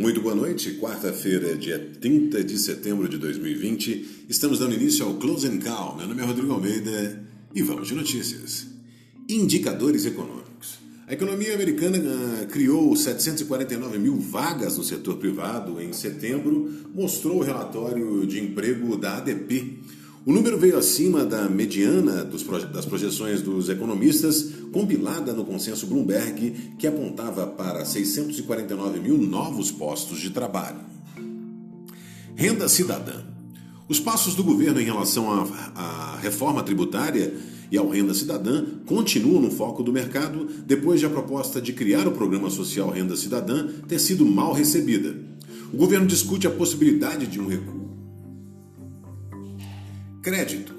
Muito boa noite, quarta-feira, dia 30 de setembro de 2020. Estamos dando início ao Close and Call. Meu nome é Rodrigo Almeida e vamos de notícias. Indicadores econômicos. A economia americana uh, criou 749 mil vagas no setor privado em setembro, mostrou o relatório de emprego da ADP. O número veio acima da mediana dos, das projeções dos economistas, compilada no consenso Bloomberg, que apontava para 649 mil novos postos de trabalho. Renda cidadã. Os passos do governo em relação à, reforma tributária e ao Renda Cidadã continuam no foco do mercado depois de a proposta de criar o programa social Renda Cidadã ter sido mal recebida. O governo discute a possibilidade de um recuo Crédito.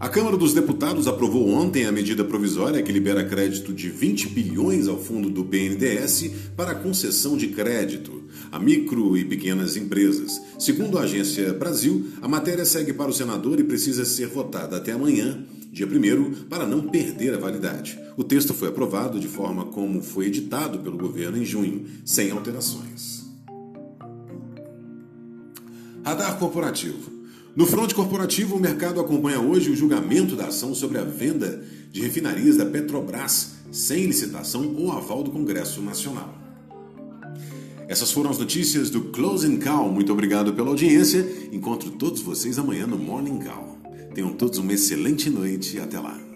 A Câmara dos Deputados aprovou ontem a medida provisória que libera crédito de 20 bilhões ao fundo do BNDES para concessão de crédito a micro e pequenas empresas. Segundo a Agência Brasil, a matéria segue para o senador e precisa ser votada até amanhã, dia 1 para não perder a validade. O texto foi aprovado de forma como foi editado pelo governo em junho, sem alterações. Radar corporativo. No fronte corporativo, o mercado acompanha hoje o julgamento da ação sobre a venda de refinarias da Petrobras sem licitação ou aval do Congresso Nacional. Essas foram as notícias do Closing Call. Muito obrigado pela audiência. Encontro todos vocês amanhã no Morning Call. Tenham todos uma excelente noite e até lá.